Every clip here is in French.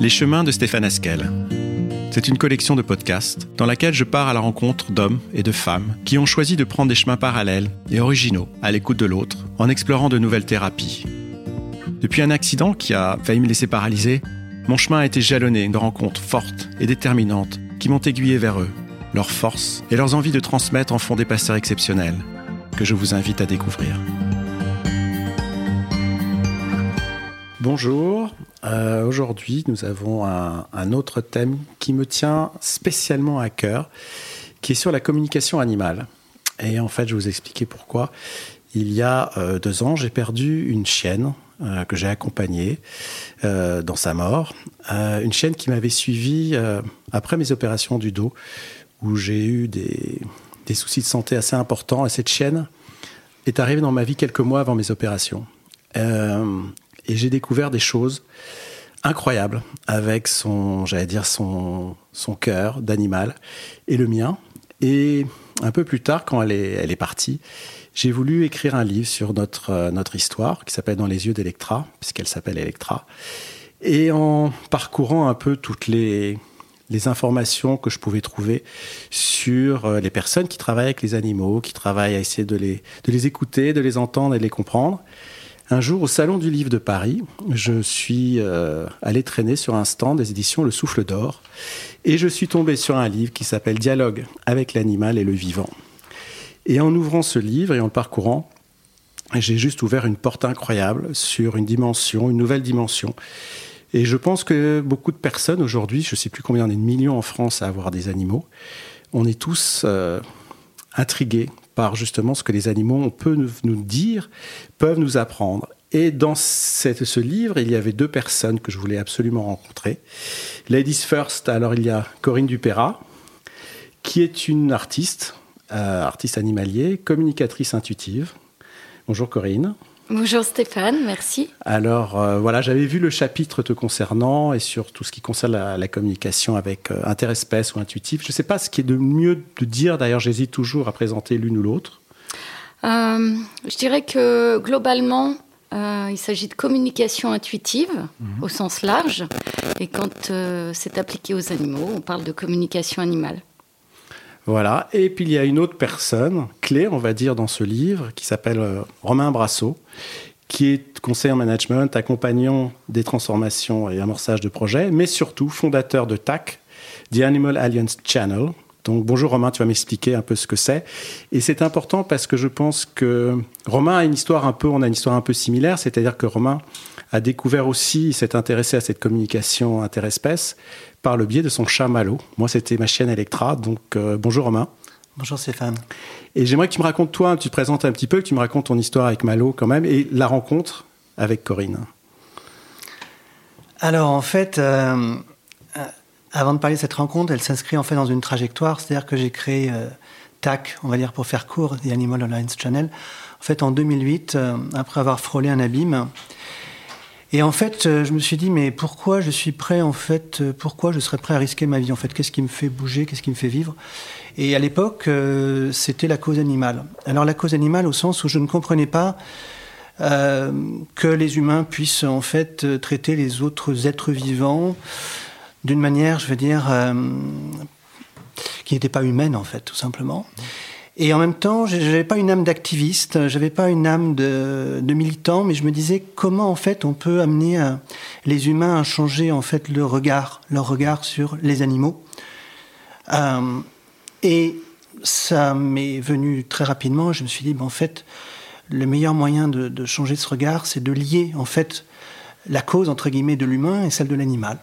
Les chemins de Stéphane Askel. C'est une collection de podcasts dans laquelle je pars à la rencontre d'hommes et de femmes qui ont choisi de prendre des chemins parallèles et originaux à l'écoute de l'autre en explorant de nouvelles thérapies. Depuis un accident qui a failli me laisser paralysé, mon chemin a été jalonné de rencontres fortes et déterminantes qui m'ont aiguillé vers eux, leurs forces et leurs envies de transmettre en font des passeurs exceptionnels que je vous invite à découvrir. Bonjour, euh, aujourd'hui nous avons un, autre thème qui me tient spécialement à cœur, qui est sur la communication animale. Et en fait, je vais vous expliquer pourquoi. Il y a euh, deux ans, j'ai perdu une chienne euh, que j'ai accompagnée dans sa mort. une chienne qui m'avait suivi après mes opérations du dos, où j'ai eu des, soucis de santé assez importants. Et cette chienne est arrivée dans ma vie quelques mois avant mes opérations. Et j'ai découvert des choses incroyables avec son, j'allais dire, son, son cœur d'animal et le mien. Et un peu plus tard, quand elle est, partie, j'ai voulu écrire un livre sur notre, euh, notre histoire qui s'appelle Dans les yeux d'Electra, puisqu'elle s'appelle Electra. Et en parcourant un peu toutes les, les informations que je pouvais trouver sur euh, les personnes qui travaillent avec les animaux, qui travaillent à essayer de les, de les écouter, de les entendre et de les comprendre, un jour, au Salon du Livre de Paris, je suis euh, allé traîner sur un stand des éditions Le Souffle d'Or et je suis tombé sur un livre qui s'appelle Dialogue avec l'animal et le vivant. Et en ouvrant ce livre et en le parcourant, j'ai juste ouvert une porte incroyable sur une dimension, une nouvelle dimension. Et je pense que beaucoup de personnes aujourd'hui, je ne sais plus combien on est de millions en France à avoir des animaux, on est tous euh, intrigués justement ce que les animaux on peut nous dire, peuvent nous apprendre. Et dans cette, ce livre, il y avait deux personnes que je voulais absolument rencontrer. Ladies First, alors il y a Corinne Dupéra, qui est une artiste, euh, artiste animalier, communicatrice intuitive. Bonjour Corinne. Bonjour Stéphane, merci. Alors euh, voilà, j'avais vu le chapitre te concernant et sur tout ce qui concerne la, communication avec euh, interespèce ou intuitif. Je ne sais pas ce qui est de mieux de dire, d'ailleurs j'hésite toujours à présenter l'une ou l'autre. Euh, je dirais que globalement, il s'agit de communication intuitive mhm. au sens large. Et quand c'est appliqué aux animaux, on parle de communication animale. Voilà. Et puis il y a une autre personne clé, on va dire, dans ce livre, qui s'appelle euh, Romain Brassot, qui est conseiller en management, accompagnant des transformations et amorçage de projets, mais surtout fondateur de TAC, The Animal Alliance Channel. Donc bonjour Romain, tu vas m'expliquer un peu ce que c'est. Et c'est important parce que je pense que Romain a une histoire un peu, on a une histoire un peu similaire, c'est-à-dire que Romain a découvert aussi, s'est intéressé à cette communication interespèce par le biais de son chat Malo. Moi, c'était ma chienne Electra. Donc, euh, bonjour Romain. Bonjour Stéphane. Et j'aimerais que tu me racontes, toi, tu te présentes un petit peu, que tu me racontes ton histoire avec Malo quand même, et la rencontre avec Corinne. Alors, en fait, euh, euh, avant de parler de cette rencontre, elle s'inscrit en fait dans une trajectoire, c'est-à-dire que j'ai créé TAC, on va dire pour faire court, The Animal Alliance Channel, en fait en 2008, après avoir frôlé un abîme. Et en fait, euh, je me suis dit, mais pourquoi je suis prêt, en fait, euh, pourquoi je serais prêt à risquer ma vie, en fait? Qu'est-ce qui me fait bouger? Qu'est-ce qui me fait vivre? Et à l'époque, euh, c'était la cause animale. Alors, la cause animale, au sens où je ne comprenais pas que les humains puissent, en fait, traiter les autres êtres vivants d'une manière, je veux dire, qui n'était pas humaine, en fait, tout simplement. Et en même temps, je n'avais pas une âme d'activiste, j'avais pas une âme de, militant, mais je me disais comment en fait on peut amener euh, les humains à changer en fait leur regard, leur regard sur les animaux. Euh, et ça m'est venu très rapidement. Je me suis dit, ben, en fait, le meilleur moyen de, de changer ce regard, c'est de lier en fait la cause entre guillemets de l'humain et celle de l'animal.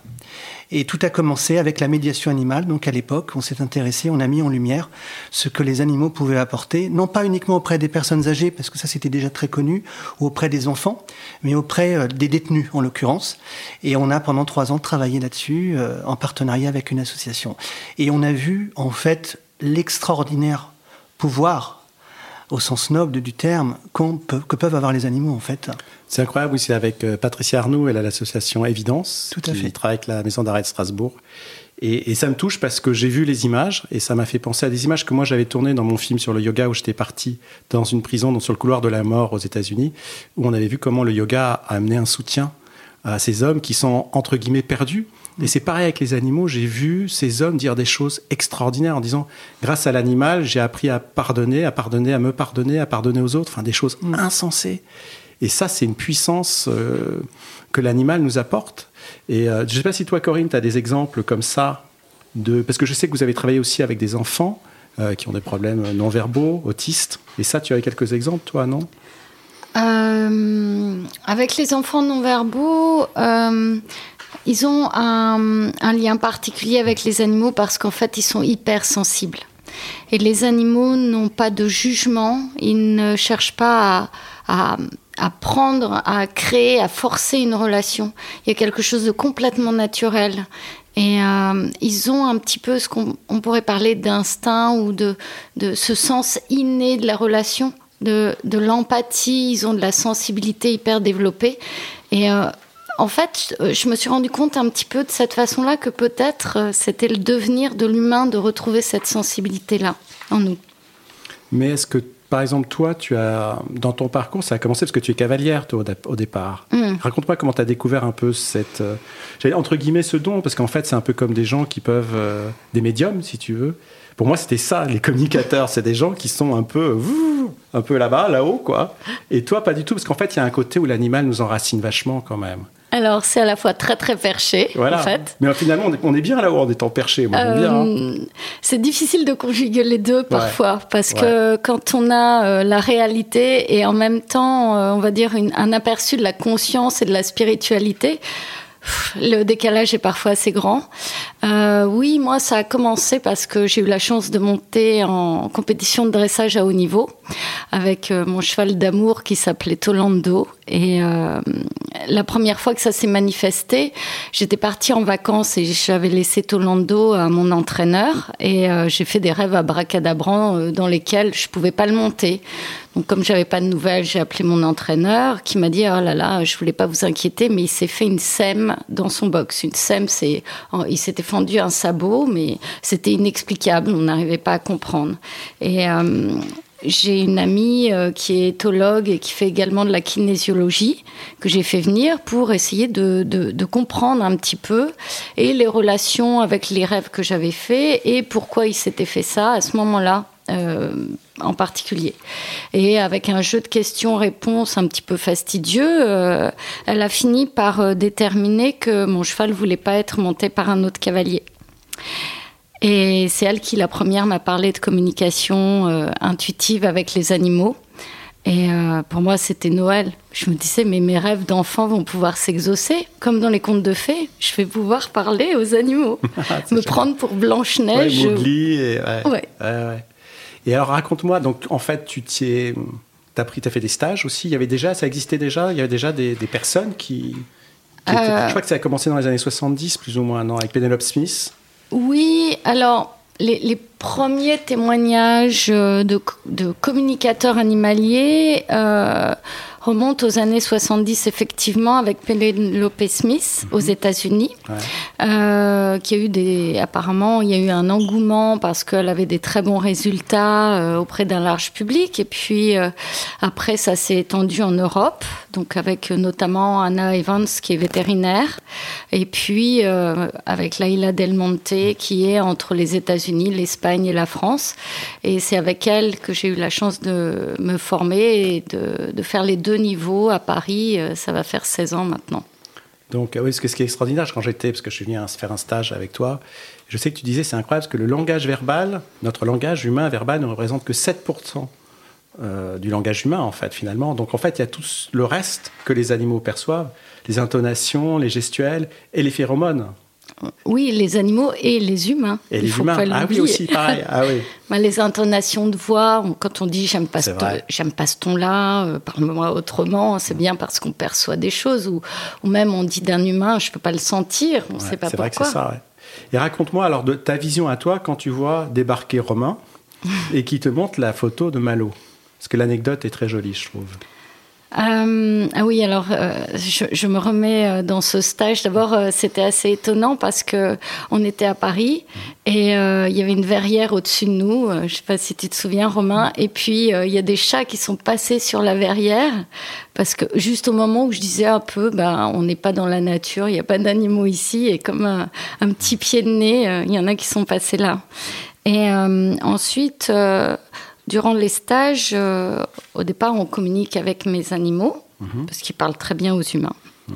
Et tout a commencé avec la médiation animale. Donc à l'époque, on s'est intéressé, on a mis en lumière ce que les animaux pouvaient apporter, non pas uniquement auprès des personnes âgées, parce que ça c'était déjà très connu, ou auprès des enfants, mais auprès euh, des détenus en l'occurrence. Et on a pendant trois ans travaillé là-dessus euh, en partenariat avec une association. Et on a vu en fait l'extraordinaire pouvoir au sens noble du terme que peuvent avoir les animaux en fait. C'est incroyable, oui, c'est avec euh, Patricia Arnoux, elle a l'association Évidence, Tout à qui travaille avec la maison d'arrêt de Strasbourg. Et, ça me touche parce que j'ai vu les images et ça m'a fait penser à des images que moi j'avais tournées dans mon film sur le yoga où j'étais parti dans une prison, dans, sur le couloir de la mort aux États-Unis, où on avait vu comment le yoga a amené un soutien à ces hommes qui sont entre guillemets perdus. Et c'est pareil avec les animaux. J'ai vu ces hommes dire des choses extraordinaires en disant, grâce à l'animal, j'ai appris à pardonner, à pardonner, à me pardonner, à pardonner aux autres. Enfin, des choses insensées. Et ça, c'est une puissance euh, que l'animal nous apporte. Et euh, je ne sais pas si toi, Corinne, tu as des exemples comme ça. De... Parce que je sais que vous avez travaillé aussi avec des enfants euh, qui ont des problèmes non verbaux, autistes. Et ça, tu as quelques exemples, toi, non? Avec les enfants non verbaux, ils ont un, lien particulier avec les animaux parce qu'en fait, ils sont hyper sensibles. Et les animaux n'ont pas de jugement, ils ne cherchent pas à, prendre, à créer, à forcer une relation. Il y a quelque chose de complètement naturel. Et euh, ils ont un petit peu ce qu'on pourrait parler d'instinct ou de, ce sens inné de la relation, de, l'empathie, ils ont de la sensibilité hyper développée. Et euh, en fait, je me suis rendu compte un petit peu de cette façon-là que peut-être euh, c'était le devenir de l'humain de retrouver cette sensibilité-là en nous. Mais est-ce que, par exemple, toi, tu as, dans ton parcours, ça a commencé parce que tu es cavalière, toi, au, départ. Mm. Raconte-moi comment tu as découvert un peu cette, euh, entre guillemets, ce don, parce qu'en fait, c'est un peu comme des gens qui peuvent, des médiums, si tu veux. Pour moi, c'était ça, les communicateurs. C'est des gens qui sont un peu, un peu là-bas, là-haut, quoi. Et toi, pas du tout, parce qu'en fait, il y a un côté où l'animal nous enracine vachement quand même. Alors, c'est à la fois très très perché, en fait. Mais finalement, on est, bien là-haut en étant perché. Moi, hein. euh, C'est difficile de conjuguer les deux parfois, parce que quand on a euh, la réalité et en même temps, euh, on va dire, un aperçu de la conscience et de la spiritualité, le décalage est parfois assez grand. Euh, oui, moi, ça a commencé parce que j'ai eu la chance de monter en compétition de dressage à haut niveau avec euh, mon cheval d'amour qui s'appelait Tolando. Et euh, la première fois que ça s'est manifesté, j'étais partie en vacances et j'avais laissé Tolando à mon entraîneur. Et j'ai fait des rêves à bracadabrant dans lesquels je pouvais pas le monter. Donc, comme j'avais pas de nouvelles, j'ai appelé mon entraîneur qui m'a dit Oh là là, je voulais pas vous inquiéter, mais il s'est fait une sème dans son box. Une sème, c'est. Il s'était fendu un sabot, mais c'était inexplicable, on n'arrivait pas à comprendre. Et. Euh, j'ai une amie euh, qui est éthologue et qui fait également de la kinésiologie que j'ai fait venir pour essayer de, de, comprendre un petit peu et les relations avec les rêves que j'avais faits et pourquoi il s'était fait ça à ce moment-là. Euh, en particulier. Et avec un jeu de questions-réponses un petit peu fastidieux, euh, elle a fini par euh, déterminer que mon cheval voulait pas être monté par un autre cavalier. Et c'est elle qui, la première, m'a parlé de communication euh, intuitive avec les animaux. Et pour moi, c'était Noël. Je me disais, mais mes rêves d'enfant vont pouvoir s'exaucer, comme dans les contes de fées. Je vais pouvoir parler aux animaux, ah, me prendre pour Blanche-Neige. Ouais, ouais. ouais. Et alors raconte-moi, donc en fait, tu t'y as pris, as fait des stages aussi. Il y avait déjà, ça existait déjà. Il y avait déjà des, personnes qui. Euh. je crois que ça a commencé dans les années 70, plus ou moins, non, avec Penelope Smith. Oui, alors les, premiers témoignages de, communicateurs animaliers. Euh, remonte aux années 70 effectivement avec Penelope Smith aux mhm. États-Unis, euh, qui a eu des apparemment il y a eu un engouement parce qu'elle avait des très bons résultats euh, auprès d'un large public. Et puis euh, après ça s'est étendu en Europe donc avec notamment Anna Evans qui est vétérinaire. Et puis avec Laila Del Monte qui est entre les États-Unis, l'Espagne et la France. Et c'est avec elle que j'ai eu la chance de me former et de, de faire les deux niveau à Paris. Euh, ça va faire 16 ans maintenant. Donc, oui, ce qui est extraordinaire, quand j'étais, parce que je suis venu faire un stage avec toi, je sais que tu disais, c'est incroyable, parce que le langage verbal, notre langage humain verbal ne représente que 7% euh, du langage humain, en fait, finalement. Donc, en fait, il y a tout le reste que les animaux perçoivent, les intonations, les gestuels et les phéromones. Oui, les animaux et les humains. Et les humains. ah oui, aussi, pareil. Ah oui. Bah, les intonations de voix, quand on dit j'aime pas, ce j'aime pas ce ton-là, euh, parle-moi autrement, c'est bien parce qu'on perçoit des choses, ou, ou même on dit d'un humain, je peux pas le sentir, on ne sait pas pourquoi. C'est vrai que c'est ça, Et raconte-moi alors de ta vision à toi quand tu vois débarquer Romain et qui te montre la photo de Malo. Parce que l'anecdote est très jolie, je trouve. Euh, ah oui, alors euh, je, me remets euh, dans ce stage. D'abord, c'était assez étonnant parce que on était à Paris et il y avait une verrière au-dessus de nous. je sais pas si tu te souviens, Romain. Et puis il y a des chats qui sont passés sur la verrière parce que juste au moment où je disais un peu, ben on n'est pas dans la nature, il n'y a pas d'animaux ici et comme un, petit pied de nez, il y en a qui sont passés là. Et ensuite Durant les stages, euh, au départ, on communique avec mes animaux, mmh. parce qu'ils parlent très bien aux humains. Mmh.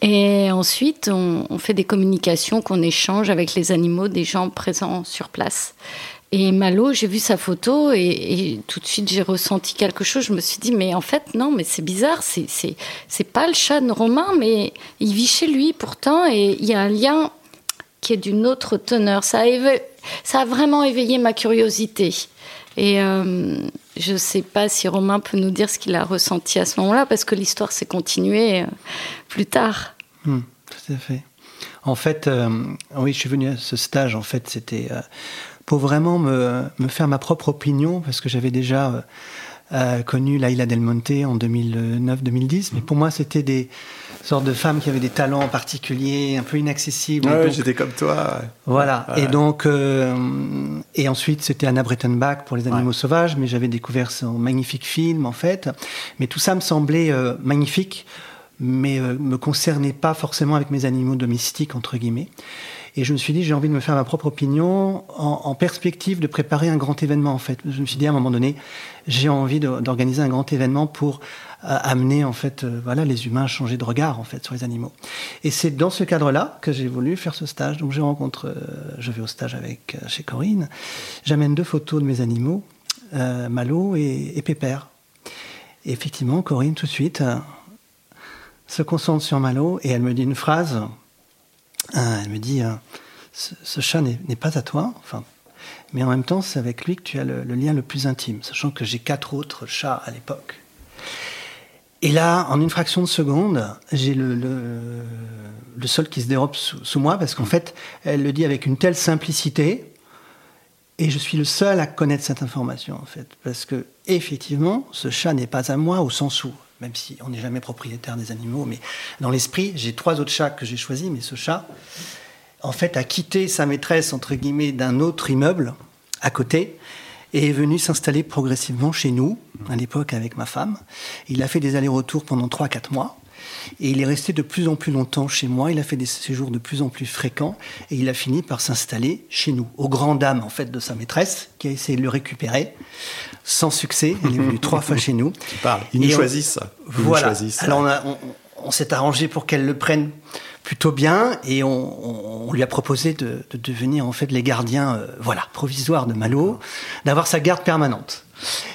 Et ensuite, on, on, fait des communications qu'on échange avec les animaux des gens présents sur place. Et Malo, j'ai vu sa photo et, et tout de suite j'ai ressenti quelque chose. Je me suis dit, mais en fait, non, mais c'est bizarre, c'est pas le chat de Romain, mais il vit chez lui pourtant et il y a un lien qui est d'une autre teneur. Ça a, ça a vraiment éveillé ma curiosité. Et euh, je ne sais pas si Romain peut nous dire ce qu'il a ressenti à ce moment-là, parce que l'histoire s'est continuée euh, plus tard. Mmh, tout à fait. En fait, euh, oui, je suis venu à ce stage, en fait, c'était euh, pour vraiment me, me, faire ma propre opinion, parce que j'avais déjà euh, connu Laila Del Monte en 2009-2010, mais pour moi, c'était des sorte de femme qui avait des talents particuliers, un peu inaccessibles. Ouais, j'étais comme toi. Voilà. Ouais. Et donc, euh, et ensuite, c'était Anna Brettenbach pour Les Animaux. Sauvages, mais j'avais découvert son magnifique film, en fait. Mais tout ça me semblait euh, magnifique, mais euh, me concernait pas forcément avec mes animaux domestiques, entre guillemets. Et je me suis dit, j'ai envie de me faire ma propre opinion en, en, perspective de préparer un grand événement, en fait. Je me suis dit, à un moment donné, j'ai envie d'organiser un grand événement pour amener, en fait, euh, voilà, les humains à changer de regard, en fait, sur les animaux. Et c'est dans ce cadre-là que j'ai voulu faire ce stage. Donc, je rencontre, euh, je vais au stage avec, euh, chez Corinne. J'amène deux photos de mes animaux, euh, Malo et, Pépère. Et effectivement, Corinne, tout de suite, se concentre sur Malo et elle me dit une phrase euh, elle me dit euh, ce, chat n'est pas à toi, enfin, mais en même temps, c'est avec lui que tu as le, lien le plus intime, sachant que j'ai quatre autres chats à l'époque. Et là, en une fraction de seconde, j'ai le, sol qui se dérobe sous, sous moi, parce qu'en fait, elle le dit avec une telle simplicité, et je suis le seul à connaître cette information, en fait, parce que effectivement, ce chat n'est pas à moi au sens où même si on n'est jamais propriétaire des animaux, mais dans l'esprit, j'ai trois autres chats que j'ai choisis, mais ce chat, en fait, a quitté sa maîtresse, entre guillemets, d'un autre immeuble à côté, et est venu s'installer progressivement chez nous, à l'époque avec ma femme. Il a fait des allers-retours pendant 3-4 mois. Et il est resté de plus en plus longtemps chez moi, il a fait des séjours de plus en plus fréquents, et il a fini par s'installer chez nous, aux grandes dames en fait de sa maîtresse, qui a essayé de le récupérer, sans succès, il est venu trois fois chez nous. Tu parles, ils nous choisissent. Voilà, alors on, on, on s'est arrangé pour qu'elle le prenne plutôt bien et on, lui a proposé de, de, devenir en fait les gardiens euh, voilà provisoires de Malo, d'avoir sa garde permanente.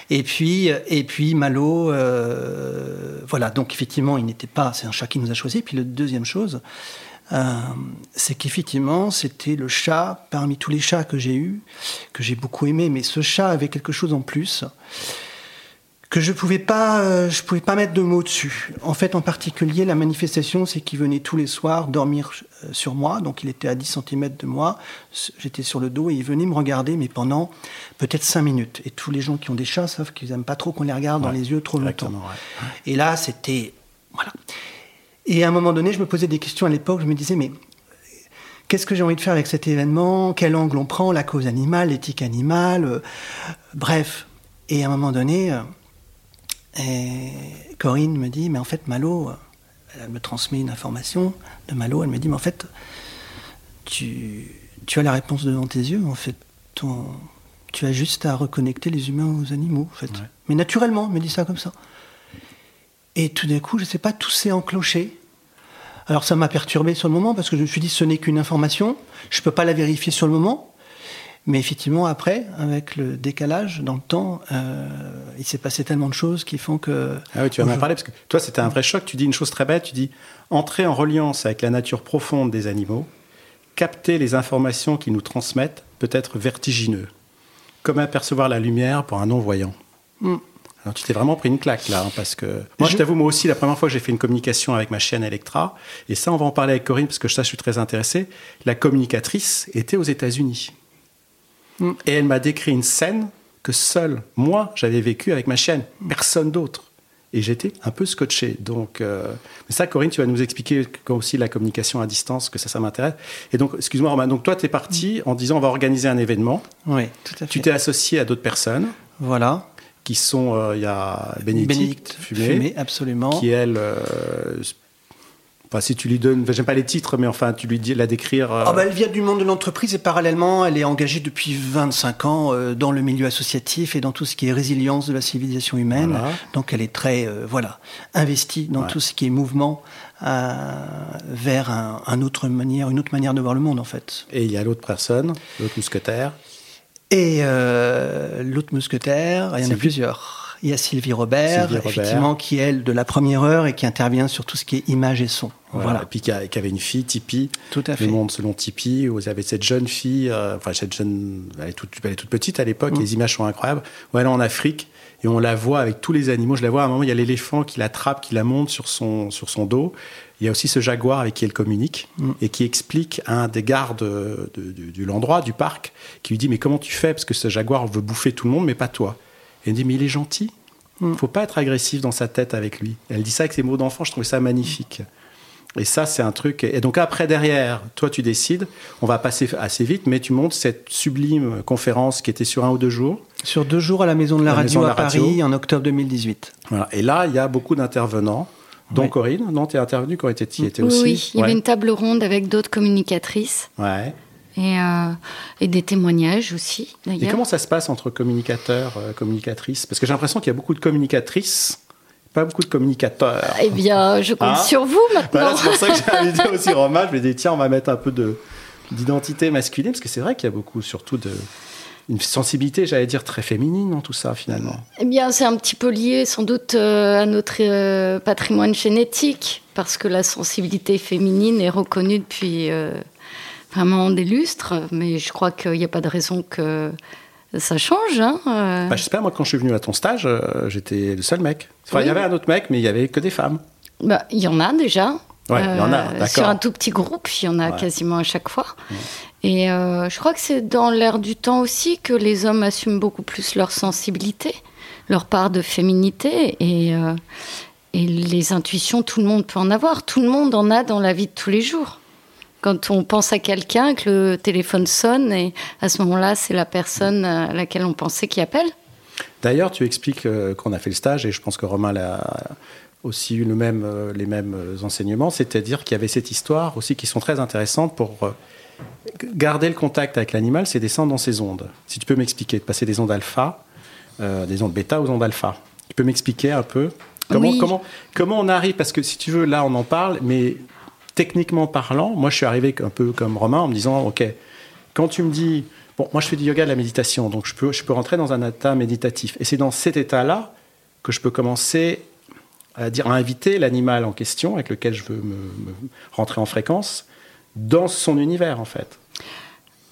Et puis et puis Malo euh, voilà donc effectivement il n'était pas c'est un chat qui nous a choisi. Puis la deuxième chose euh, c'est qu'effectivement c'était le chat parmi tous les chats que j'ai eu que j'ai beaucoup aimé mais ce chat avait quelque chose en plus. Que je pouvais pas euh, je pouvais pas mettre de mots dessus. En fait en particulier la manifestation c'est qu'il venait tous les soirs dormir euh, sur moi. Donc il était à 10 cm de moi. J'étais sur le dos et il venait me regarder mais pendant peut-être cinq minutes. Et tous les gens qui ont des chats savent qu'ils aiment pas trop qu'on les regarde ouais, dans les yeux trop longtemps. ouais. et là c'était voilà. Et à un moment donné je me posais des questions à l'époque. Je me disais mais qu'est-ce que j'ai envie de faire avec cet événement? Quel angle on prend? La cause animale l'éthique animale euh, bref. Et à un moment donné euh, Et Corinne me dit, mais en fait, Malo, elle me transmet une information de Malo, elle me dit, mais en fait, tu, tu as la réponse devant tes yeux, en fait, ton, tu as juste à reconnecter les humains aux animaux, en fait. Ouais. Mais naturellement, elle me dit ça comme ça. Et tout d'un coup, je ne sais pas, tout s'est encloché. Alors ça m'a perturbé sur le moment parce que je me suis dit ce n'est qu'une information, je ne peux pas la vérifier sur le moment, Mais effectivement, après, avec le décalage dans le temps, euh, il s'est passé tellement de choses qui font que. Ah oui, tu vas m'en parler parce que toi, c'était un vrai choc. Tu dis une chose très bête. Tu dis entrer en reliance avec la nature profonde des animaux, capter les informations qu'ils nous transmettent, peut être vertigineux. Comme apercevoir la lumière pour un non-voyant. Mm. Alors, tu t'es vraiment pris une claque là, hein, parce que moi, je, je t'avoue, moi aussi, la première fois que j'ai fait une communication avec ma chienne Electra, et ça, on va en parler avec Corinne parce que ça, je suis très intéressé. La communicatrice était aux États-Unis. Et elle m'a décrit une scène que seul moi j'avais vécu avec ma chienne, personne d'autre. Et j'étais un peu scotché. Donc, euh, mais ça, Corinne, tu vas nous expliquer quand aussi la communication à distance, que ça, ça m'intéresse. Et donc, excuse-moi, Romain, donc toi, tu es parti en disant on va organiser un événement. Oui, tout à fait. Tu t'es associé à d'autres personnes. Voilà. Qui sont, euh, il y a Bénédicte, Bénédicte Fumé, Fumé, absolument. qui elle euh, Enfin, si tu lui donnes, j'aime pas les titres, mais enfin, tu lui dis la décrire. euh, Ah bah, elle vient du monde de l'entreprise et parallèlement, elle est engagée depuis 25 ans euh, dans le milieu associatif et dans tout ce qui est résilience de la civilisation humaine. Voilà. Donc elle est très euh, voilà investie dans Ouais. tout ce qui est mouvement euh, vers un, un autre manière, une autre manière de voir le monde en fait. Et il y a l'autre personne, l'autre mousquetaire. Et l'autre mousquetaire, il y en a plusieurs. Il y a Sylvie Robert, Sylvie Robert. effectivement, qui est elle de la première heure et qui intervient sur tout ce qui est image et son. Voilà. Voilà. Et puis qui, a- qui avait une fille, Tipeee. Tout à fait. Le monde selon Tipeee, où vous avez cette jeune fille, euh, enfin cette jeune, elle est toute, elle est toute petite à l'époque, Mm. les images sont incroyables. Où elle est en Afrique et on la voit avec tous les animaux. Je la vois à un moment, il y a l'éléphant qui l'attrape, qui la monte sur son, sur son dos. Il y a aussi ce jaguar avec qui elle communique Mm. et qui explique à un des gardes de, de- de- de l'endroit, du parc, qui lui dit Mais comment tu fais? Parce que ce jaguar veut bouffer tout le monde, mais pas toi. Et elle dit Mais il est gentil. Mm. faut pas être agressif dans sa tête avec lui. Elle dit ça avec ses mots d'enfant, je trouvais ça magnifique. Et ça, c'est un truc. Et donc après, derrière, toi, tu décides, on va passer assez vite, mais tu montes cette sublime conférence qui était sur un ou deux jours. Sur deux jours à la Maison de la, La Radio Maison de la à Paris Radio. en octobre 2018. Voilà. Et là, il y a beaucoup d'intervenants, dont. Corinne. Non, tu es intervenue, Corinne, tu y étais Oui, aussi. oui, il y ouais. avait une table ronde avec d'autres communicatrices Ouais. Et, euh, et des témoignages aussi, Et comment ça se passe entre communicateurs, euh, communicatrices? Parce que j'ai l'impression qu'il y a beaucoup de communicatrices, pas beaucoup de communicateurs. Eh bien, je compte Ah. sur vous maintenant. Voilà, c'est pour ça que j'ai invité aussi Romain. Je ai dit, tiens, on va mettre un peu de, d'identité masculine, parce que c'est vrai qu'il y a beaucoup, surtout, de, une sensibilité, j'allais dire, très féminine dans tout ça, finalement. Eh bien, c'est un petit peu lié sans doute euh, à notre euh, patrimoine génétique, parce que la sensibilité féminine est reconnue depuis vraiment des lustres, mais je crois qu'il n'y a pas de raison que ça change. Hein, euh. Bah, je sais pas, moi, quand je suis venu à ton stage, euh, j'étais le seul mec. Enfin, il y avait un autre mec, mais il y avait que des femmes. Bah, Il y en a déjà. Ouais, y en a, Euh. Sur un tout petit groupe, il y en a Ouais. quasiment à chaque fois. Et je crois que c'est dans l'air du temps aussi que les hommes assument beaucoup plus leur sensibilité, leur part de féminité. Et, et les intuitions, tout le monde peut en avoir. Tout le monde en a dans la vie de tous les jours. Quand on pense à quelqu'un, que le téléphone sonne, et à ce moment-là, c'est la personne à laquelle on pensait qui appelle. D'ailleurs, tu expliques euh, qu'on a fait le stage, et je pense que Romain l'a aussi eu le même, euh, les mêmes euh, enseignements, c'est-à-dire qu'il y avait cette histoire aussi qui sont très intéressantes pour euh, garder le contact avec l'animal, c'est descendre dans ses ondes. Si tu peux m'expliquer, de passer des ondes alpha, des ondes bêta aux ondes alpha. Tu peux m'expliquer un peu comment, Oui. comment, comment on arrive, parce que si tu veux, là on en parle, mais techniquement parlant, moi je suis arrivé un peu comme Romain en me disant, ok, quand tu me dis, bon, moi je fais du yoga, de la méditation, donc je peux, je peux rentrer dans un état méditatif. Et c'est dans cet état-là que je peux commencer à dire, à inviter l'animal en question avec lequel je veux me, rentrer en fréquence dans son univers en fait.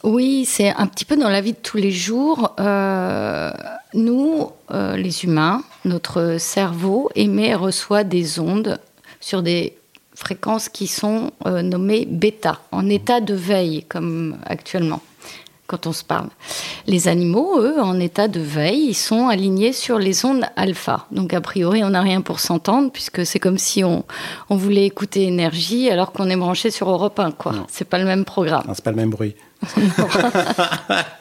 Oui, c'est un petit peu dans la vie de tous les jours. Euh, nous, euh, les humains, notre cerveau émet et reçoit des ondes sur des fréquences qui sont euh, nommées bêta, en état de veille, comme actuellement, quand on se parle. Les animaux, eux, en état de veille, ils sont alignés sur les ondes alpha. Donc, a priori, on n'a rien pour s'entendre, puisque c'est comme si on, on voulait écouter énergie alors qu'on est branché sur Europe 1, quoi. C'est pas le même programme. C'est pas le même bruit.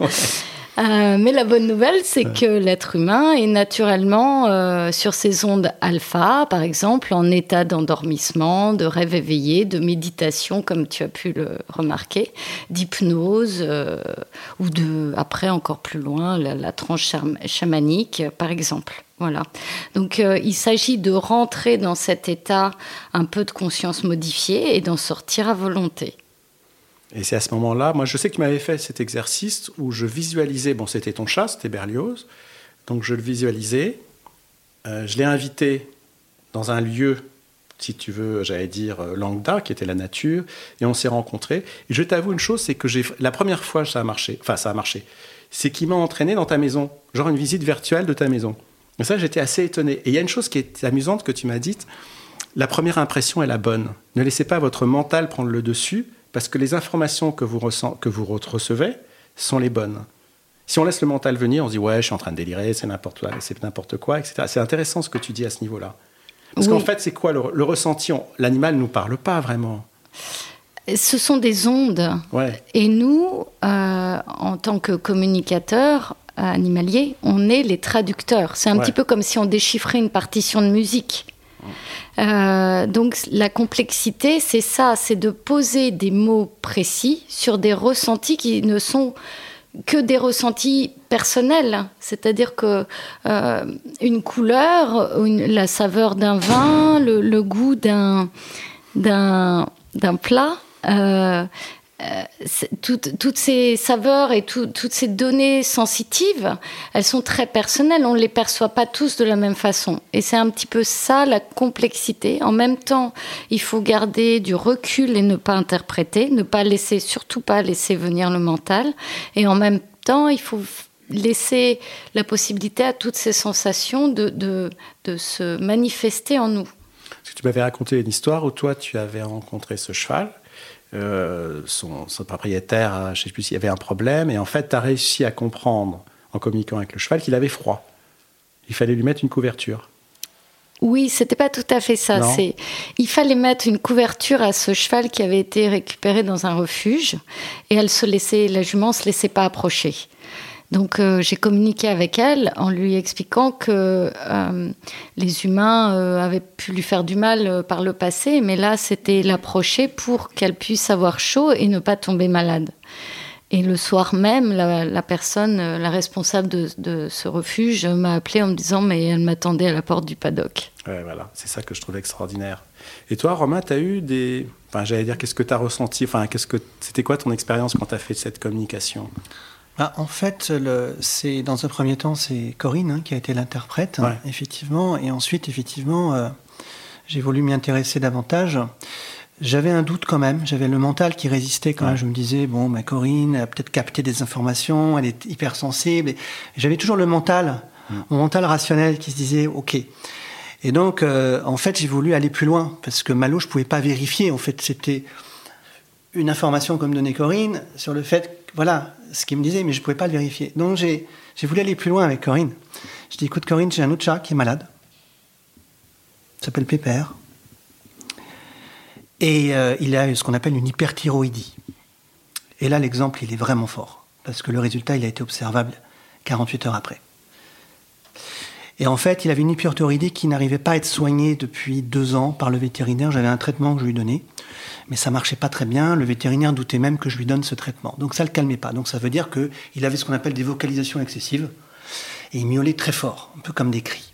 Euh, mais la bonne nouvelle, c'est que l'être humain est naturellement euh, sur ces ondes alpha, par exemple, en état d'endormissement, de rêve éveillé, de méditation, comme tu as pu le remarquer, d'hypnose, euh, ou de, après, encore plus loin, la, tranche cham- chamanique, par exemple. Voilà. Donc, il s'agit de rentrer dans cet état un peu de conscience modifiée et d'en sortir à volonté. Et c'est à ce moment-là, moi je sais que tu m'avais fait cet exercice où je visualisais, bon c'était ton chat, c'était Berlioz, donc je le visualisais, Euh, je l'ai invité dans un lieu, si tu veux, j'allais dire euh, Langda, qui était la nature, et on s'est rencontrés. Et je t'avoue une chose, c'est que j'ai la première fois ça a marché, enfin ça a marché, c'est qu'il m'a entraîné dans ta maison, genre une visite virtuelle de ta maison. Et ça j'étais assez étonné. Et il y a une chose qui est amusante que tu m'as dite, la première impression est la bonne. Ne laissez pas votre mental prendre le dessus, parce que les informations que vous, ressent- que vous recevez sont les bonnes. Si on laisse le mental venir, on se dit ouais, je suis en train de délirer, c'est n'importe quoi, c'est n'importe quoi, etc. C'est intéressant ce que tu dis à ce niveau-là. Parce qu'en fait, c'est quoi le, ressenti? L'animal ne nous parle pas vraiment. Ce sont des ondes. Ouais. Et nous, euh, en tant que communicateurs animaliers, on est les traducteurs. C'est un petit peu comme si on déchiffrait une partition de musique. Euh, donc la complexité, c'est ça, c'est de poser des mots précis sur des ressentis qui ne sont que des ressentis personnels. C'est-à-dire que euh, une couleur, la saveur d'un vin, le, goût d'un d'un plat. Euh, euh, toutes, ces saveurs et toutes ces données sensitives, elles sont très personnelles. On ne les perçoit pas tous de la même façon. Et c'est un petit peu ça la complexité. En même temps, il faut garder du recul et ne pas interpréter, ne pas laisser, surtout pas laisser venir le mental. Et en même temps, il faut laisser la possibilité à toutes ces sensations de, se manifester en nous. Parce que tu m'avais raconté une histoire où toi, tu avais rencontré ce cheval euh, son, propriétaire, je ne sais plus s'il y avait un problème, et en fait, tu as réussi à comprendre, en communiquant avec le cheval, qu'il avait froid. Il fallait lui mettre une couverture. Oui, c'était pas tout à fait ça. C'est, il fallait mettre une couverture à ce cheval qui avait été récupéré dans un refuge, et elle se laissait, la jument se laissait pas approcher. Donc euh, j'ai communiqué avec elle en lui expliquant que euh, les humains euh, avaient pu lui faire du mal par le passé, mais là c'était l'approcher pour qu'elle puisse avoir chaud et ne pas tomber malade. Et le soir même, la, personne, la responsable de, ce refuge m'a appelé en me disant mais elle m'attendait à la porte du paddock. Ouais, voilà, c'est ça que je trouvais extraordinaire. Et toi, Romain, tu as eu des... Enfin, j'allais dire, qu'est-ce que tu as ressenti? Enfin, qu'est-ce que... C'était quoi ton expérience quand tu as fait cette communication? Ah, en fait, c'est dans un premier temps, c'est Corinne hein, qui a été l'interprète, hein, effectivement, et ensuite, effectivement, euh, j'ai voulu m'y intéresser davantage. J'avais un doute quand même, j'avais le mental qui résistait quand même. Je me disais, bon, ma Corinne a peut-être capté des informations, elle est hypersensible. J'avais toujours le mental, mm. mon mental rationnel qui se disait, ok. Et donc, euh, en fait, j'ai voulu aller plus loin parce que Malo, je pouvais pas vérifier. En fait, c'était une information comme donnait Corinne sur le fait, voilà, ce qu'il me disait, mais je ne pouvais pas le vérifier. Donc j'ai voulu aller plus loin avec Corinne. Je dis, écoute Corinne, j'ai un autre chat qui est malade. Il s'appelle Pépère. Et euh, il a ce qu'on appelle une hyperthyroïdie. Et là, l'exemple, il est vraiment fort. Parce que le résultat, il a été observable 48 heures après. Et en fait, il avait une hyperthyroïdie qui n'arrivait pas à être soignée depuis deux ans par le vétérinaire. J'avais un traitement que je lui donnais mais ça marchait pas très bien. Le vétérinaire doutait même que je lui donne ce traitement. Donc ça le calmait pas. Donc ça veut dire qu'il avait ce qu'on appelle des vocalisations excessives et il miaulait très fort, un peu comme des cris.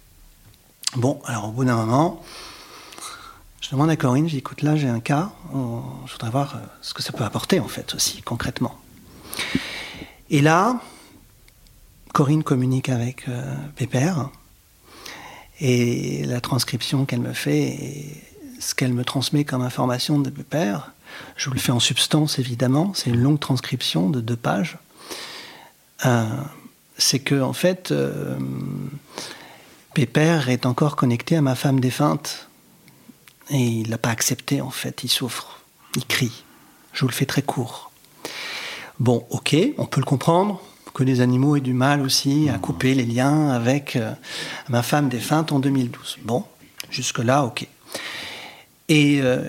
Bon, alors au bout d'un moment, je demande à Corinne, je écoute là j'ai un cas, je voudrais voir euh, ce que ça peut apporter en fait aussi concrètement. Et là, Corinne communique avec euh, Pépère et la transcription qu'elle me fait est ce qu'elle me transmet comme information de Pépère, je vous le fais en substance évidemment, c'est une longue transcription de deux pages, euh, c'est que en fait, euh, Pépère est encore connecté à ma femme défunte et il l'a pas accepté en fait, il souffre, il crie. Je vous le fais très court. Bon, ok, on peut le comprendre, que les animaux aient du mal aussi à couper les liens avec euh, ma femme défunte en 2012. Bon, jusque-là, ok. Euh,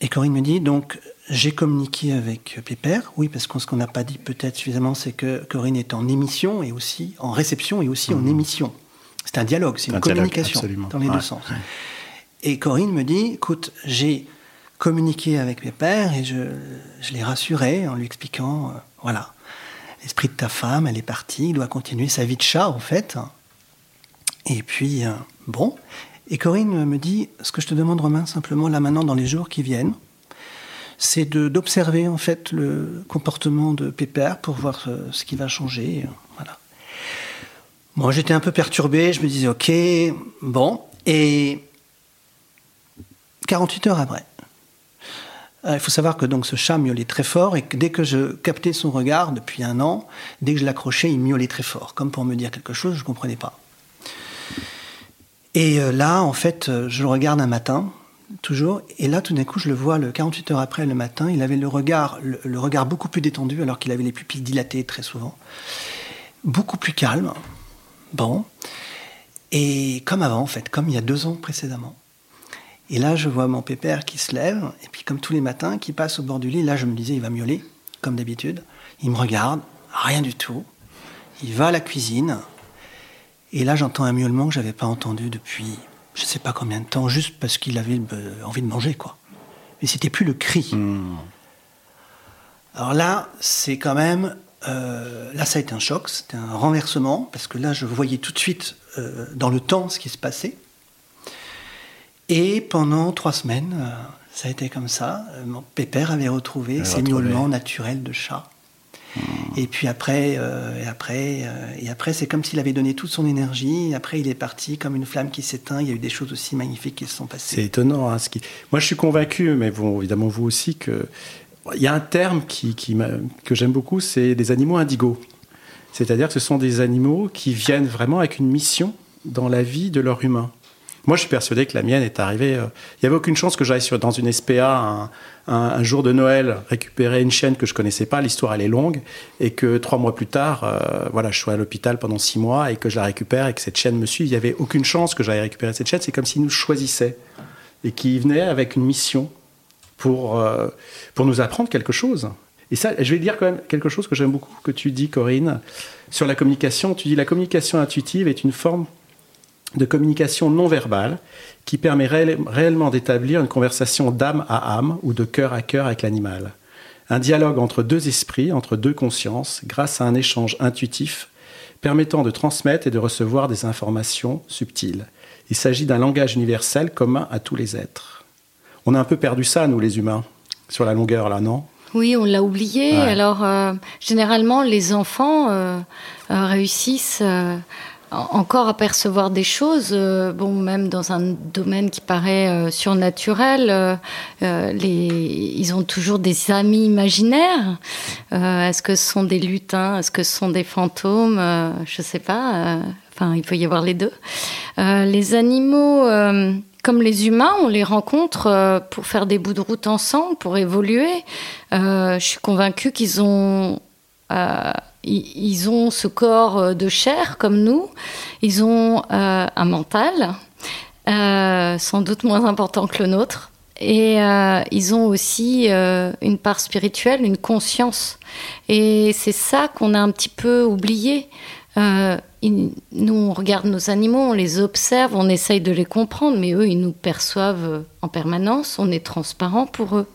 et, Corinne me dit, donc, j'ai communiqué avec Pépère. Oui, parce que ce qu'on n'a pas dit peut-être suffisamment, c'est que Corinne est en émission et aussi en réception et aussi en mhm. émission. C'est un dialogue, c'est une communication dans les deux sens. Et Corinne me dit, écoute, j'ai communiqué avec Pépère et je, je l'ai rassuré en lui expliquant, euh, voilà, l'esprit de ta femme, elle est partie, il doit continuer sa vie de chat en fait. Et puis, euh, bon, et Corinne me dit, ce que je te demande, Romain, simplement là maintenant dans les jours qui viennent, c'est d'observer en fait le comportement de Pépère pour voir euh, ce qui va changer. Voilà. Moi, j'étais un peu perturbé. Je me disais, ok, bon. Et 48 heures après, euh, il faut savoir que donc ce chat miaulait très fort et que dès que je captais son regard depuis un an, dès que je l'accrochais, il miaulait très fort, comme pour me dire quelque chose, je ne comprenais pas. Et euh, là, en fait, euh, je le regarde un matin, toujours, et là, tout d'un coup, je le vois le 48 heures après, le matin, il avait le regard, le, regard beaucoup plus détendu, alors qu'il avait les pupilles dilatées très souvent, beaucoup plus calme, bon, et comme avant, en fait, comme il y a deux ans précédemment. Et là, je vois mon pépère qui se lève, et puis comme tous les matins, qui passe au bord du lit. Là, je me disais, il va miauler, comme d'habitude. Il me regarde, rien du tout. Il va à la cuisine, et là, j'entends un miaulement que j'avais pas entendu depuis je ne sais pas combien de temps, juste parce qu'il avait euh, envie de manger, quoi. Mais c'était plus le cri. Hmm. Alors là, c'est quand même. Euh, là, ça a été un choc, c'était un renversement, parce que là, je voyais tout de suite euh, dans le temps ce qui se passait. Et pendant trois semaines, ça a été comme ça. Mon pépère avait retrouvé ses miaulements naturels de chat. Et puis après, euh, et après, euh, et après, c'est comme s'il avait donné toute son énergie. Après, il est parti comme une flamme qui s'éteint. Il y a eu des choses aussi magnifiques qui se sont passées. C'est étonnant. Hein, ce qui... Moi, je suis convaincu, mais évidemment vous aussi, que il y a un terme que j'aime beaucoup, c'est des animaux indigos. C'est-à-dire que ce sont des animaux qui viennent vraiment avec une mission dans la vie de leur humain. Moi, je suis persuadé que la mienne est arrivée. Euh, il n'y avait aucune chance que j'aille dans une SPA un, jour de Noël récupérer une chienne que je connaissais pas. L'histoire, elle est longue. Et que trois mois plus tard, euh, voilà, je sois à l'hôpital pendant six mois et que je la récupère et que cette chienne me suit. Il n'y avait aucune chance que j'aille récupérer cette chienne. C'est comme s'ils nous choisissaient et qu'ils venaient avec une mission pour, euh, pour nous apprendre quelque chose. Et ça, je vais dire quand même quelque chose que j'aime beaucoup que tu dis, Corinne, sur la communication. Tu dis la communication intuitive est une forme de communication non verbale qui permet réellement d'établir une conversation d'âme à âme ou de cœur à cœur avec l'animal. Un dialogue entre deux esprits, entre deux consciences, grâce à un échange intuitif permettant de transmettre et de recevoir des informations subtiles. Il s'agit d'un langage universel commun à tous les êtres. On a un peu perdu ça, nous les humains, sur la longueur là, non? Oui, on l'a oublié. Alors, euh, généralement, les enfants euh, euh, réussissent encore apercevoir des choses, euh, bon, même dans un domaine qui paraît euh, surnaturel, euh, ils ont toujours des amis imaginaires. Est-ce que ce sont des lutins? Est-ce que ce sont des fantômes? Je sais pas. Enfin, il peut y avoir les deux. les animaux, comme les humains, on les rencontre pour faire des bouts de route ensemble, pour évoluer. je suis convaincue qu'ils ont ils ont ce corps euh, de chair comme nous, ils ont euh, un mental, euh, sans doute moins important que le nôtre, et ils ont aussi une part spirituelle, une conscience. Et c'est ça qu'on a un petit peu oublié. nous, on regarde nos animaux, on les observe, on essaye de les comprendre, mais eux, ils nous perçoivent en permanence, on est transparent pour eux.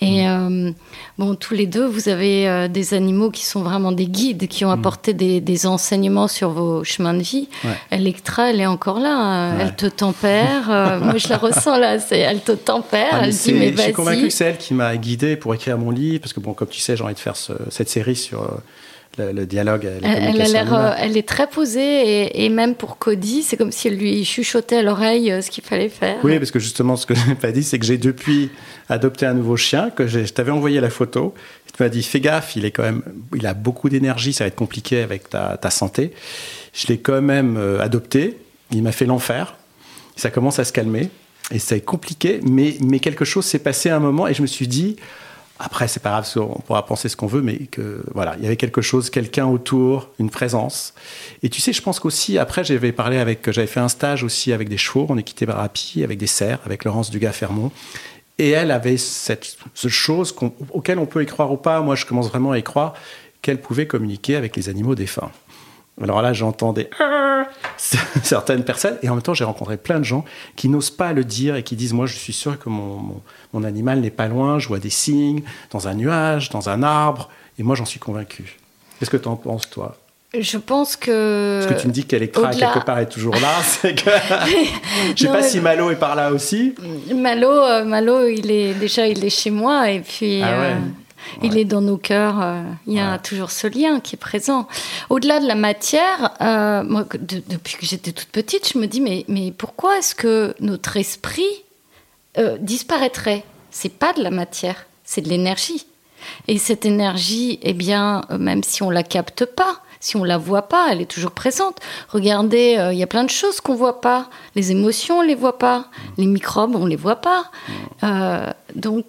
Et mm. euh, bon, tous les deux, vous avez euh, des animaux qui sont vraiment des guides, qui ont mm. apporté des, des enseignements sur vos chemins de vie. Electra, elle est encore là. Hein. Elle te tempère. Euh, moi, je la ressens là. C'est, elle te tempère. Ah, elle dit, mais vas-y. Je suis convaincu que c'est elle qui m'a guidé pour écrire mon livre, parce que bon, comme tu sais, j'ai envie de faire ce, cette série sur le, dialogue. elle, a l'air, euh, elle est très posée et, même pour Cody, c'est comme si elle lui chuchotait à l'oreille euh, ce qu'il fallait faire. Oui, parce que justement, ce que je n'ai pas dit, c'est que j'ai depuis adopté un nouveau chien, que je t'avais envoyé la photo. Tu m'as dit, fais gaffe, il est quand même, il a beaucoup d'énergie, ça va être compliqué avec ta, santé. Je l'ai quand même euh, adopté. Il m'a fait l'enfer. Ça commence à se calmer et c'est compliqué, mais, mais quelque chose s'est passé à un moment et je me suis dit, après, c'est pas grave, on pourra penser ce qu'on veut, mais que voilà, il y avait quelque chose, quelqu'un autour, une présence. Et tu sais, je pense qu'aussi, après, j'avais parlé avec, j'avais fait un stage aussi avec des chevaux en équité avec des cerfs, avec Laurence Dugas-Fermont. Et elle avait cette, chose auquel on peut y croire ou pas. Moi, je commence vraiment à y croire qu'elle pouvait communiquer avec les animaux défunts. Alors là, j'entendais certaines personnes, et en même temps, j'ai rencontré plein de gens qui n'osent pas le dire et qui disent Moi, je suis sûr que mon, mon, animal n'est pas loin, je vois des signes, dans un nuage, dans un arbre, et moi, j'en suis convaincu. Qu'est-ce que tu en penses, toi? Je pense que. Parce que tu me dis qu'Electra, quelque part, est toujours là. C'est que. je sais pas si Malo est par là aussi. Malo, euh, Malo, il est déjà, il est chez moi, et puis. Ah ouais. Euh, il est dans nos cœurs. Euh, il y a toujours ce lien qui est présent. Au-delà de la matière, euh, moi, depuis que j'étais toute petite, je me dis mais, mais pourquoi est-ce que notre esprit euh, disparaîtrait? C'est pas de la matière, c'est de l'énergie. Et cette énergie, eh bien, même si on la capte pas, si on la voit pas, elle est toujours présente. Regardez, il y a plein de choses qu'on voit pas. Les émotions, on les voit pas. Les microbes, on les voit pas. donc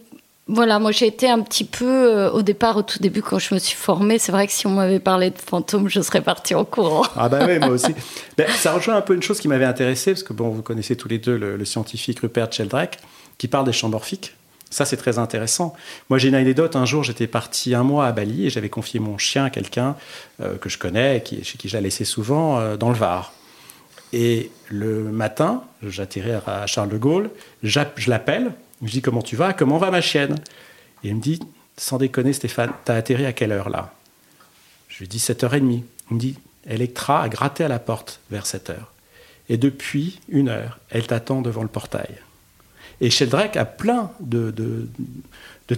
voilà, moi j'ai été un petit peu euh, au départ, au tout début, quand je me suis formée. C'est vrai que si on m'avait parlé de fantômes, je serais partie en courant. Ah bah oui, moi aussi. Ben, ça rejoint un peu une chose qui m'avait intéressé, parce que bon, vous connaissez tous les deux le, scientifique Rupert Sheldrake, qui parle des champs morphiques. Ça, c'est très intéressant. Moi, j'ai une anecdote. Un jour, j'étais parti un mois à Bali et j'avais confié mon chien à quelqu'un euh, que je connais, qui, chez qui je l'ai laissé souvent, euh, dans le Var. Et le matin, j'atterris à Charles de Gaulle, je l'appelle, je dis comment tu vas, comment va ma chienne? Et il me dit, sans déconner Stéphane, t'as atterri à quelle heure là? Je lui dis 7h30. Il me dit, Electra a gratté à la porte vers 7h. Et depuis une heure, elle t'attend devant le portail. Et Sheldrake a plein de,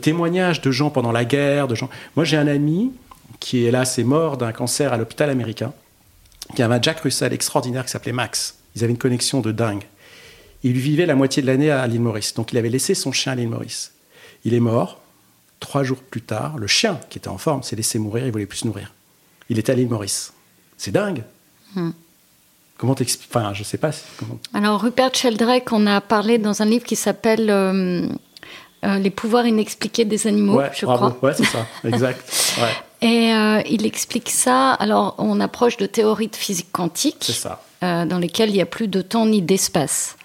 témoignages de gens pendant la guerre, de gens. Moi, j'ai un ami qui, hélas, est mort d'un cancer à l'hôpital américain, qui avait un Jack Russell extraordinaire qui s'appelait Max. Ils avaient une connexion de dingue. Il vivait la moitié de l'année à l'île Maurice. Donc il avait laissé son chien à l'île Maurice. Il est mort. Trois jours plus tard, le chien, qui était en forme, s'est laissé mourir. Il voulait plus se nourrir. Il était à l'île Maurice. C'est dingue. Hmm. Comment t'expliques? Enfin, je sais pas. Comment... Alors, Rupert Sheldrake, on a parlé dans un livre qui s'appelle euh, euh, Les pouvoirs inexpliqués des animaux, je crois. Ouais, c'est ça, exact. Et euh, il explique ça. Alors, on approche de théories de physique quantique. Ça. dans lesquelles il n'y a plus de temps ni d'espace.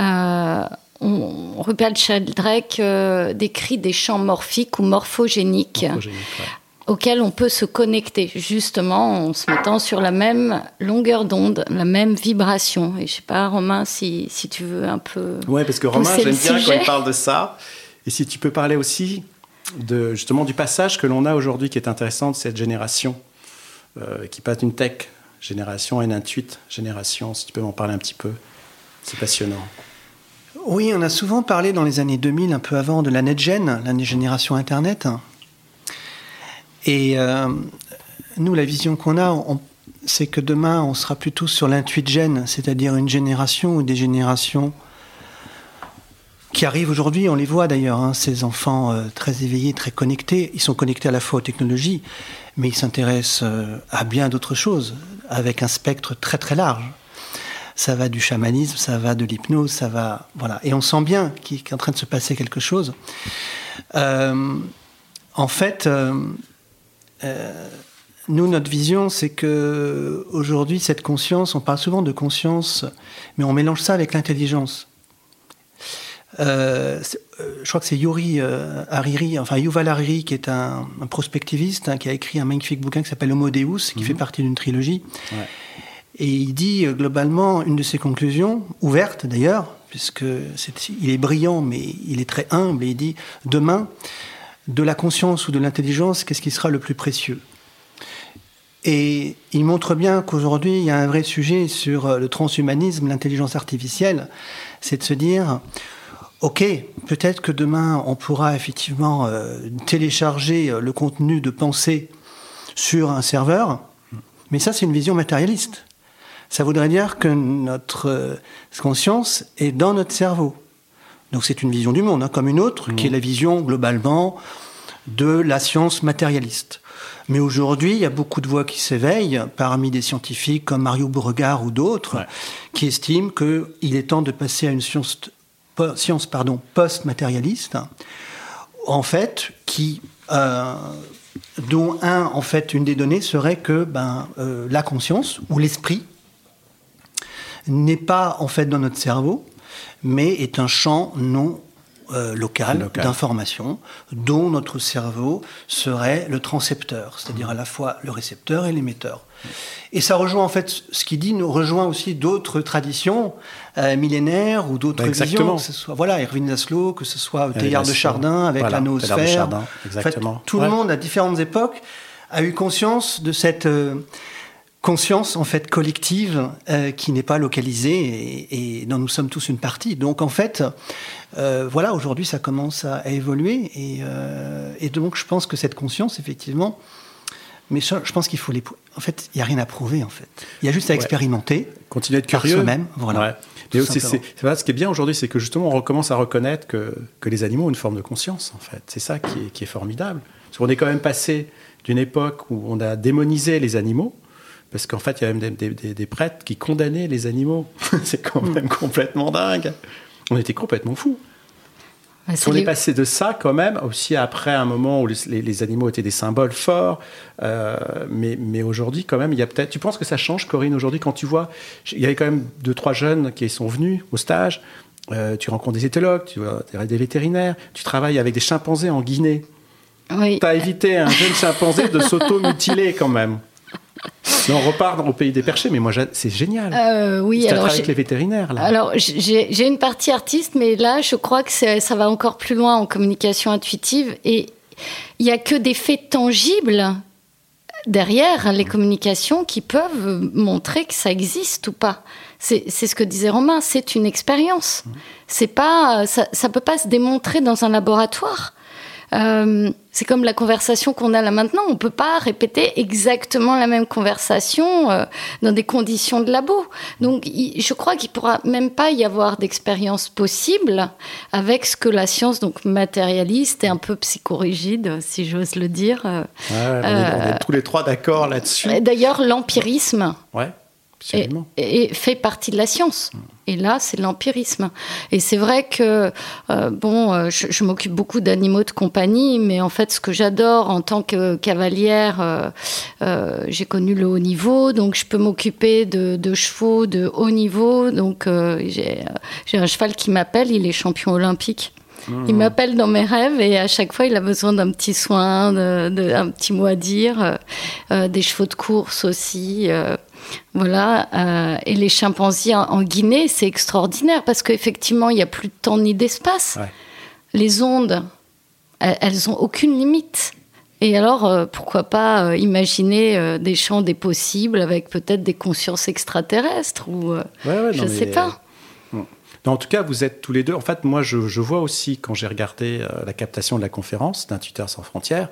Euh, Rupert Sheldrake euh, décrit des champs morphiques ou morphogéniques, auxquels on peut se connecter, justement en se mettant sur la même longueur d'onde, la même vibration. Et je sais pas, Romain, si, si tu veux un peu. Ouais, parce que Romain, j'aime bien quand il parle de ça. Et si tu peux parler aussi de, justement du passage que l'on a aujourd'hui qui est intéressant de cette génération euh, qui passe d'une tech génération à une intuite génération, si tu peux m'en parler un petit peu. C'est passionnant. Oui, on a souvent parlé dans les années 2000, un peu avant, de la NetGen, la génération Internet. Et euh, nous, la vision qu'on a, c'est que demain, on sera plutôt sur l'intuit-gen, c'est-à-dire une génération ou des générations qui arrivent aujourd'hui, on les voit d'ailleurs, hein, ces enfants euh, très éveillés, très connectés. Ils sont connectés à la fois aux technologies, mais ils s'intéressent euh, à bien d'autres choses, avec un spectre très très large ça va du chamanisme, ça va de l'hypnose, ça va. Voilà. Et on sent bien qu'il est en train de se passer quelque chose. Euh, en fait, euh, euh, nous, notre vision, c'est que aujourd'hui, cette conscience, on parle souvent de conscience, mais on mélange ça avec l'intelligence. je crois que c'est Yuri Hariri, enfin Yuval Hariri, qui est un, prospectiviste, hein, qui a écrit un magnifique bouquin qui s'appelle Homo Deus, qui mhm. fait partie d'une trilogie. Ouais. Et il dit euh, globalement une de ses conclusions, ouverte d'ailleurs, puisque il est brillant, mais il est très humble, et il dit demain, de la conscience ou de l'intelligence, qu'est-ce qui sera le plus précieux? Et il montre bien qu'aujourd'hui, il y a un vrai sujet sur euh, le transhumanisme, l'intelligence artificielle, c'est de se dire, ok, peut-être que demain, on pourra effectivement euh, télécharger le contenu de pensée sur un serveur, mais ça, c'est une vision matérialiste ça voudrait dire que notre euh, conscience est dans notre cerveau. Donc c'est une vision du monde, hein, comme une autre, qui est la vision globalement de la science matérialiste. Mais aujourd'hui, il y a beaucoup de voix qui s'éveillent parmi des scientifiques comme Mario Beauregard ou d'autres, qui estiment qu'il est temps de passer à une science, science pardon, post-matérialiste, en fait, qui euh, dont un, en fait, une des données serait que ben, euh, la conscience ou l'esprit n'est pas en fait dans notre cerveau, mais est un champ non euh, local, d'information dont notre cerveau serait le transcepteur, c'est-à-dire à la fois le récepteur et l'émetteur. Et ça rejoint en fait ce qu'il dit, nous rejoint aussi d'autres traditions euh, millénaires ou d'autres visions, que ce soit voilà Erwin Laszlo, que ce soit Teilhard de Chardin avec la noosphère. exactement. tout le monde à différentes époques a eu conscience de cette euh, conscience en fait collective euh, qui n'est pas localisée et, dont nous sommes tous une partie. Donc en fait, euh, voilà, aujourd'hui ça commence à, évoluer euh, et, donc je pense que cette conscience, effectivement, mais je, pense qu'il faut les. En fait, il n'y a rien à prouver en fait. Il y a juste à expérimenter. Continuer à être curieux. même voilà. Mais aussi, c'est, ce qui est bien aujourd'hui, c'est que justement on recommence à reconnaître que, que les animaux ont une forme de conscience en fait. C'est ça qui est, qui est formidable. Parce qu'on est quand même passé d'une époque où on a démonisé les animaux parce qu'en fait, il y a même des, prêtres qui condamnaient les animaux. c'est quand même complètement dingue. On était complètement fous. on est passé de ça quand même, aussi après un moment où les, animaux étaient des symboles forts, euh, mais, mais aujourd'hui quand même, il y a peut-être... Tu penses que ça change, Corinne, aujourd'hui, quand tu vois... Il y avait quand même deux, trois jeunes qui sont venus au stage, euh, tu rencontres des éthologues, tu vois des vétérinaires, tu travailles avec des chimpanzés en Guinée. Oui. Tu as évité un jeune chimpanzé de s'auto-mutiler quand même. On repart au pays des perchés, mais moi, c'est génial. Euh, oui, alors avec les vétérinaires. Là. Alors, j'ai une partie artiste, mais là, je crois que ça va encore plus loin en communication intuitive. Et il n'y a que des faits tangibles derrière les communications qui peuvent montrer que ça existe ou pas. C'est ce que disait Romain, c'est une expérience. C'est pas, ça, ça peut pas se démontrer dans un laboratoire. Euh, c'est comme la conversation qu'on a là maintenant. On peut pas répéter exactement la même conversation euh, dans des conditions de labo. Donc, je crois qu'il pourra même pas y avoir d'expérience possible avec ce que la science, donc matérialiste et un peu psychorigide, si j'ose le dire. Euh, on, est, tous les trois d'accord là-dessus. D'ailleurs, l'empirisme. Ouais et, fait partie de la science. Et là, c'est l'empirisme. Et c'est vrai que, euh, bon, euh, je, m'occupe beaucoup d'animaux de compagnie, mais en fait, ce que j'adore en tant que cavalière, euh, j'ai connu le haut niveau, donc je peux m'occuper de, chevaux de haut niveau. Donc, j'ai un cheval qui m'appelle, il est champion olympique. Il mmh. m'appelle dans mes rêves et à chaque fois, il a besoin d'un petit soin, d'un petit mot à dire, des chevaux de course aussi. Voilà. Euh, et les chimpanzés en, Guinée, c'est extraordinaire parce qu'effectivement, il n'y a plus de temps ni d'espace. Les ondes, elles, n'ont aucune limite. Et alors, euh, pourquoi pas euh, imaginer des champs des possibles avec peut-être des consciences extraterrestres ou je ne sais pas. en tout cas, vous êtes tous les deux. En fait, moi, je, je vois aussi quand j'ai regardé la captation de la conférence d'un tuteur sans frontières,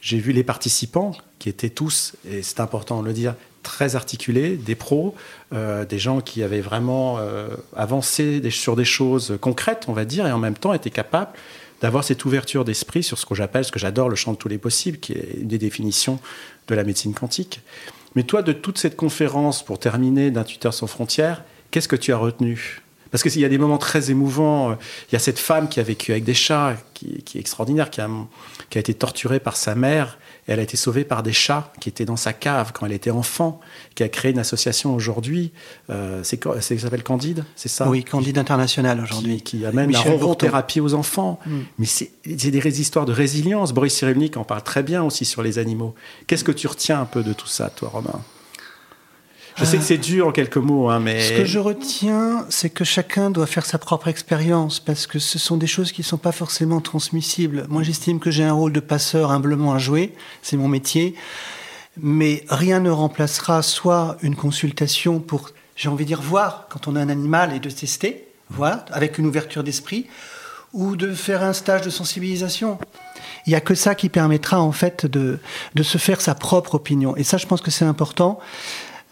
j'ai vu les participants qui étaient tous, et c'est important de le dire, très articulés, des pros, euh, des gens qui avaient vraiment euh, avancé sur des choses concrètes, on va dire, et en même temps étaient capables d'avoir cette ouverture d'esprit sur ce que j'appelle, ce que j'adore, le champ de tous les possibles, qui est une des définitions de la médecine quantique. Mais toi, de toute cette conférence, pour terminer, d'un tuteur sans frontières, qu'est-ce que tu as retenu? Parce qu'il y a des moments très émouvants. Il y a cette femme qui a vécu avec des chats, qui, est extraordinaire, qui a, été torturée par sa mère elle a été sauvée par des chats qui étaient dans sa cave quand elle était enfant, qui a créé une association aujourd'hui. Euh, c'est, ça s'appelle Candide, c'est ça? Oui, Candide International aujourd'hui. Qui, amène la thérapie aux enfants. Mm. Mais c'est, des histoires de résilience. Boris Cyrulnik en parle très bien aussi sur les animaux. Qu'est-ce que tu retiens un peu de tout ça, toi, Romain? Je sais que c'est dur en quelques mots, hein, mais... Ce que je retiens, c'est que chacun doit faire sa propre expérience, parce que ce sont des choses qui ne sont pas forcément transmissibles. Moi, j'estime que j'ai un rôle de passeur humblement à jouer, c'est mon métier, mais rien ne remplacera soit une consultation pour, j'ai envie de dire, voir quand on a un animal et de tester, voir, avec une ouverture d'esprit, ou de faire un stage de sensibilisation. Il n'y a que ça qui permettra en fait de, de se faire sa propre opinion. Et ça, je pense que c'est important.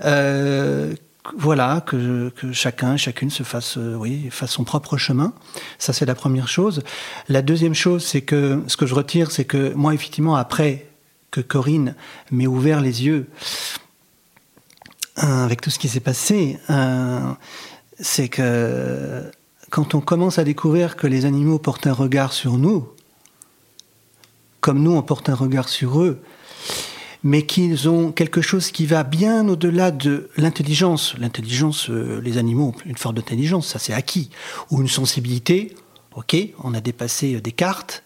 Euh, voilà, que, chacun, chacune se fasse, euh, oui, fasse son propre chemin. Ça, c'est la première chose. La deuxième chose, c'est que ce que je retire, c'est que moi, effectivement, après que Corinne m'ait ouvert les yeux euh, avec tout ce qui s'est passé, c'est que quand on commence à découvrir que les animaux portent un regard sur nous, comme nous on porte un regard sur eux, mais qu'ils ont quelque chose qui va bien au-delà de l'intelligence. L'intelligence, euh, les animaux ont une forme d'intelligence, ça c'est acquis. Ou une sensibilité, ok, on a dépassé euh, des cartes,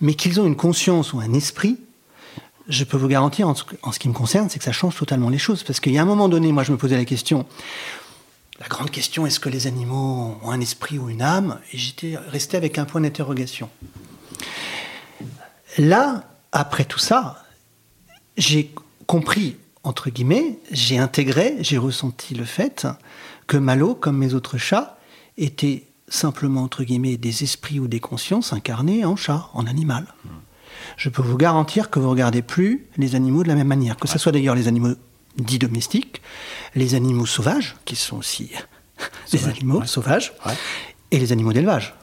mais qu'ils ont une conscience ou un esprit, je peux vous garantir, en ce, qui me concerne, c'est que ça change totalement les choses. Parce qu'il y a un moment donné, moi je me posais la question, la grande question, est-ce que les animaux ont un esprit ou une âme? Et j'étais resté avec un point d'interrogation. Là, après tout ça, j'ai compris, entre guillemets, j'ai intégré, j'ai ressenti le fait que Malo, comme mes autres chats, étaient simplement, entre guillemets, des esprits ou des consciences incarnés en chat, en animal. Je peux vous garantir que vous ne regardez plus les animaux de la même manière, que ce soit d'ailleurs les animaux dits domestiques, les animaux sauvages, qui sont aussi des animaux sauvages, et les animaux d'élevage.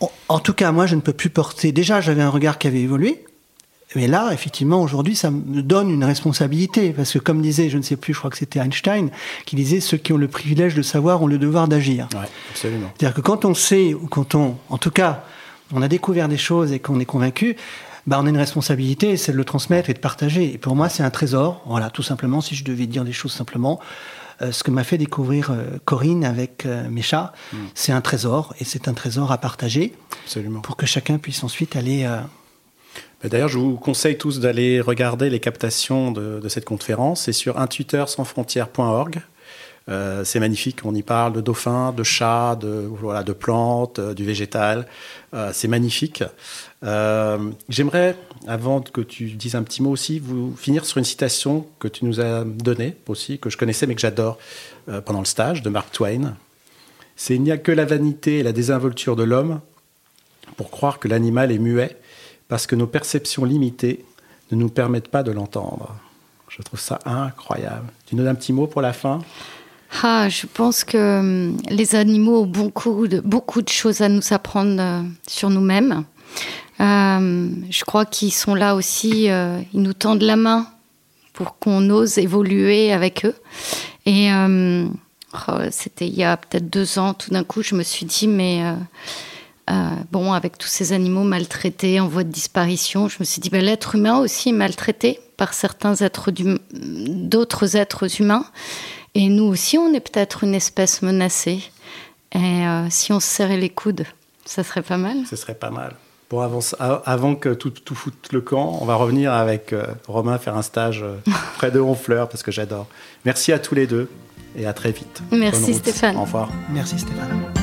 En, en tout cas, moi, je ne peux plus porter. Déjà, j'avais un regard qui avait évolué, Mais là, effectivement, aujourd'hui, ça me donne une responsabilité. Parce que comme disait, je ne sais plus, je crois que c'était Einstein, qui disait, ceux qui ont le privilège de savoir ont le devoir d'agir. Ouais, absolument. C'est-à-dire que quand on sait, ou quand on, en tout cas, on a découvert des choses et qu'on est convaincu, bah, on a une responsabilité, c'est de le transmettre et de partager. Et pour moi, c'est un trésor. Voilà, tout simplement, si je devais dire des choses simplement, euh, ce que m'a fait découvrir euh, Corinne avec euh, mes chats, mm. c'est un trésor et c'est un trésor à partager. Absolument. Pour que chacun puisse ensuite aller D'ailleurs, je vous conseille tous d'aller regarder les captations de, cette conférence. C'est sur intuiteursansfrontières.org. Euh, c'est magnifique, on y parle de dauphins, de chats, de, plantes, euh, du végétal. Euh, c'est magnifique. J'aimerais, avant que tu dises un petit mot aussi, vous finir sur une citation que tu nous as donnée aussi, que je connaissais mais que j'adore pendant le stage, de Mark Twain. C'est Il n'y a que la vanité et la désinvolture de l'homme pour croire que l'animal est muet parce que nos perceptions limitées ne nous permettent pas de l'entendre. Je trouve ça incroyable. Tu nous donnes un petit mot pour la fin? Ah, je pense que hum, les animaux ont beaucoup de, beaucoup de choses à nous apprendre euh, sur nous-mêmes. Euh, je crois qu'ils sont là aussi, euh, ils nous tendent la main pour qu'on ose évoluer avec eux. Et hum, oh, c'était il y a peut-être deux ans, tout d'un coup, je me suis dit, mais euh, bon, avec tous ces animaux maltraités en voie de disparition, je me suis dit, ben, l'être humain aussi est maltraité par certains êtres d'autres êtres humains. Et nous aussi, on est peut-être une espèce menacée. Et euh, si on se serrait les coudes, ça serait pas mal. Ce serait pas mal. Bon, avant, avant que tout, tout foute le camp, on va revenir avec euh, Romain faire un stage près de Honfleur parce que j'adore. Merci à tous les deux et à très vite. Merci Stéphane. Au revoir. Merci Stéphane.